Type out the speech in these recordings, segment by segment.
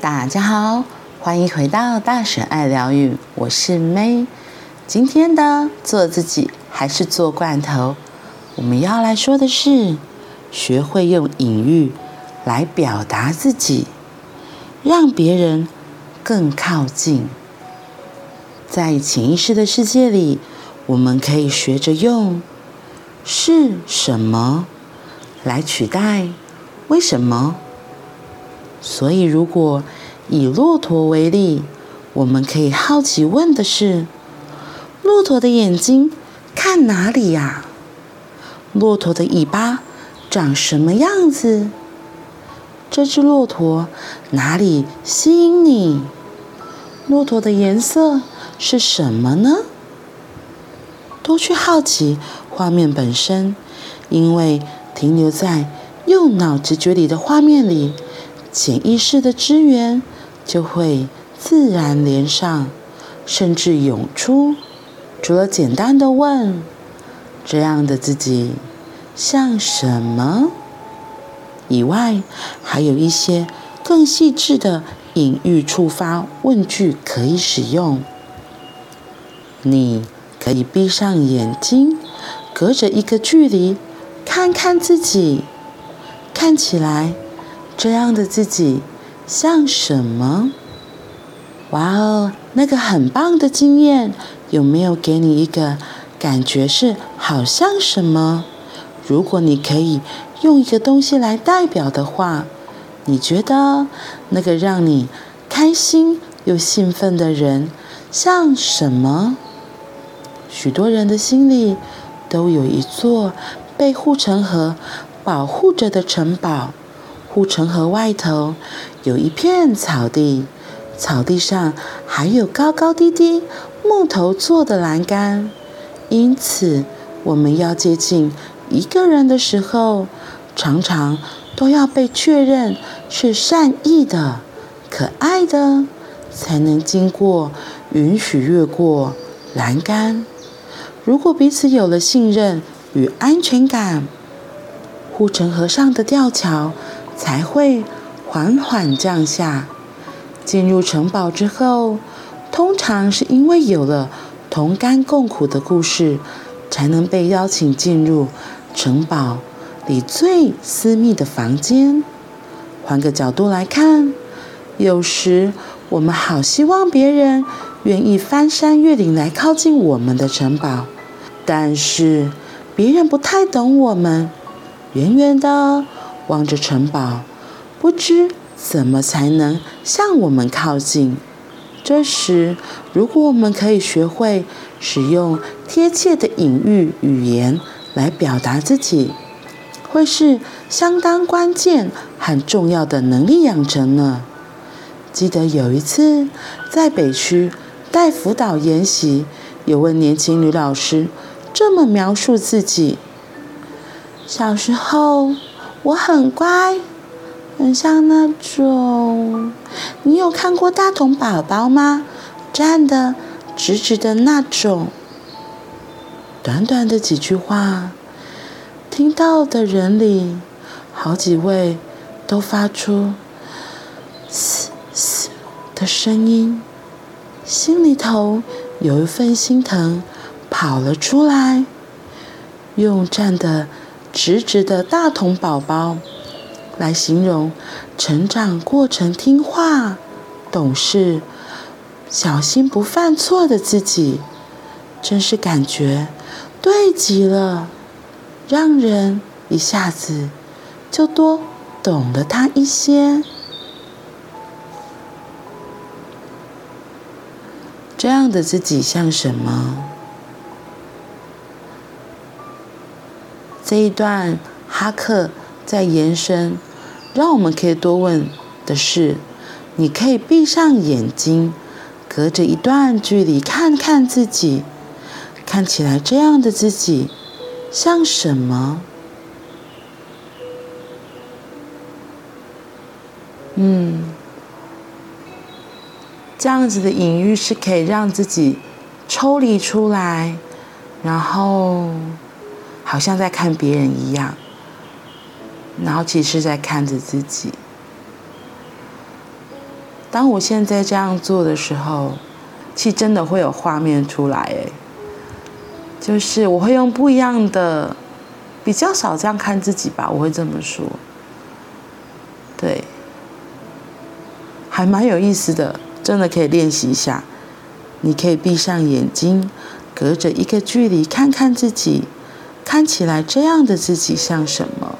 大家好，欢迎回到大婶爱疗愈，我是 May。今天的做自己还是做罐头？我们要来说的是，学会用隐喻来表达自己，让别人更靠近。在潜意识的世界里，我们可以学着用“是什么”来取代“为什么”。所以，如果以骆驼为例，我们可以好奇问的是：骆驼的眼睛看哪里呀？骆驼的尾巴长什么样子？这只骆驼哪里吸引你？骆驼的颜色是什么呢？多去好奇画面本身，因为停留在右脑直觉里的画面里。潜意识的资源就会自然连上，甚至涌出。除了简单的问“这样的自己像什么”以外，还有一些更细致的隐喻触发问句可以使用。你可以闭上眼睛，隔着一个距离看看自己，看起来。这样的自己像什么？哇哦，那个很棒的经验，有没有给你一个感觉是好像什么？如果你可以用一个东西来代表的话，你觉得那个让你开心又兴奋的人像什么？许多人的心里都有一座被护城河保护着的城堡。护城河外头有一片草地，草地上还有高高低低木头做的栏杆。因此，我们要接近一个人的时候，常常都要被确认是善意的、可爱的，才能经过，允许越过栏杆。如果彼此有了信任与安全感，护城河上的吊桥。才会缓缓降下。进入城堡之后，通常是因为有了同甘共苦的故事，才能被邀请进入城堡里最私密的房间。换个角度来看，有时我们好希望别人愿意翻山越岭来靠近我们的城堡，但是别人不太懂我们，远远的。望着城堡，不知怎么才能向我们靠近。这时，如果我们可以学会使用贴切的隐喻语言来表达自己，会是相当关键、很重要的能力养成呢。记得有一次在北区带辅导研习，有位年轻女老师这么描述自己：小时候。我很乖，很像那种。你有看过大童宝宝吗？站得直直的那种。短短的几句话，听到的人里，好几位都发出“嘶嘶”的声音，心里头有一份心疼跑了出来，用站的。直直的大童宝宝，来形容成长过程听话、懂事、小心不犯错的自己，真是感觉对极了，让人一下子就多懂了他一些。这样的自己像什么？这一段哈克在延伸，让我们可以多问的是：你可以闭上眼睛，隔着一段距离看看自己，看起来这样的自己像什么？嗯，这样子的隐喻是可以让自己抽离出来，然后。好像在看别人一样，然后其实在看着自己。当我现在这样做的时候，其实真的会有画面出来，哎，就是我会用不一样的，比较少这样看自己吧，我会这么说。对，还蛮有意思的，真的可以练习一下。你可以闭上眼睛，隔着一个距离看看自己，看起来这样的自己像什么？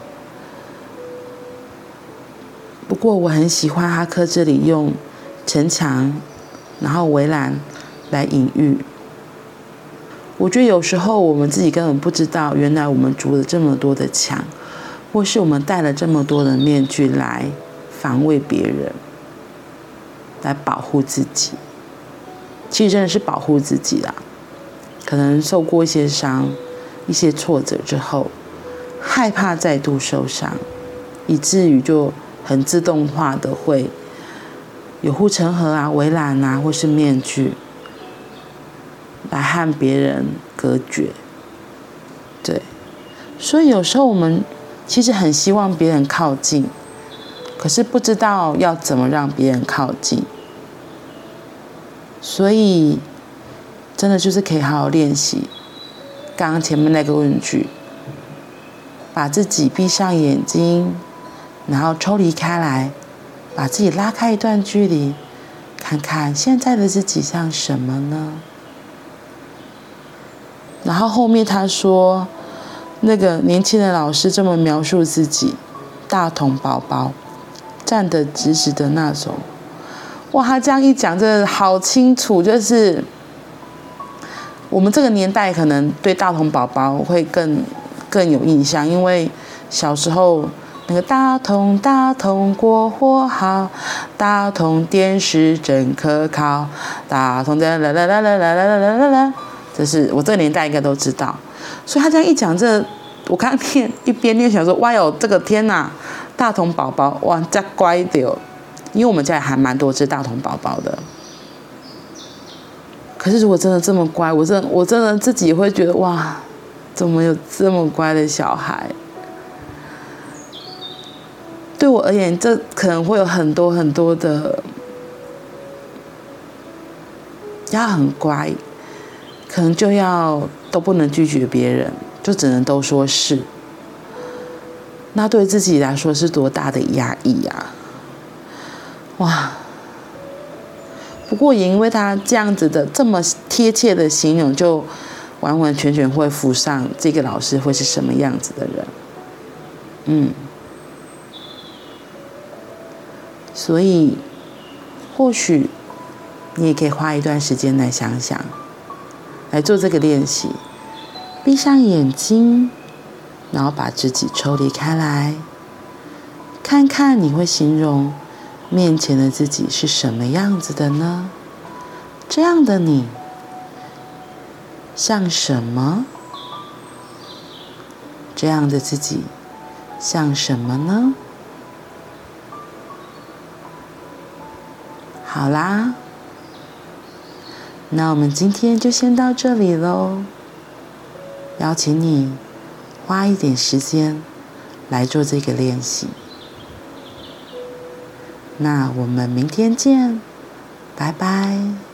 不过我很喜欢哈克这里用城墙，然后围栏来隐喻。我觉得有时候我们自己根本不知道，原来我们筑了这么多的墙。或是我们戴了这么多的面具来防卫别人，来保护自己，其实真的是保护自己啦。可能受过一些伤、一些挫折之后，害怕再度受伤，以至于就很自动化的会有护城河啊、围栏啊，或是面具，来和别人隔绝。对，所以有时候我们。其实很希望别人靠近，可是不知道要怎么让别人靠近，所以真的就是可以好好练习刚刚前面那个问句，把自己闭上眼睛，然后抽离开来，把自己拉开一段距离，看看现在的自己像什么呢？然后后面他说。那个年轻的老师这么描述自己，大童宝宝，站得直直的那种，哇，他这样一讲，真的好清楚，就是我们这个年代可能对大童宝宝会更更有印象，因为小时候那个大童大童过活好，大童电视真可靠，大童的啦啦啦啦啦啦啦啦啦啦，这是我这个年代应该都知道。所以他这样一讲，这我刚念一边念想说，哇哟，这个天呐，大童宝宝哇，这乖的哦，因为我们家还蛮多只大童宝宝的。可是如果真的这么乖，我真的我真的自己会觉得哇，怎么有这么乖的小孩？对我而言，这可能会有很多很多的，要很乖，可能就要。都不能拒绝别人，就只能都说是。那对自己来说是多大的压抑呀！哇！不过也因为他这样子的这么贴切的形容，就完完全全会浮上这个老师会是什么样子的人。嗯。所以，或许你也可以花一段时间来想想。来做这个练习，闭上眼睛，然后把自己抽离开来，看看你会形容面前的自己是什么样子的呢？这样的你像什么？这样的自己像什么呢？好啦。那我们今天就先到这里喽。邀请你花一点时间来做这个练习。那我们明天见，拜拜。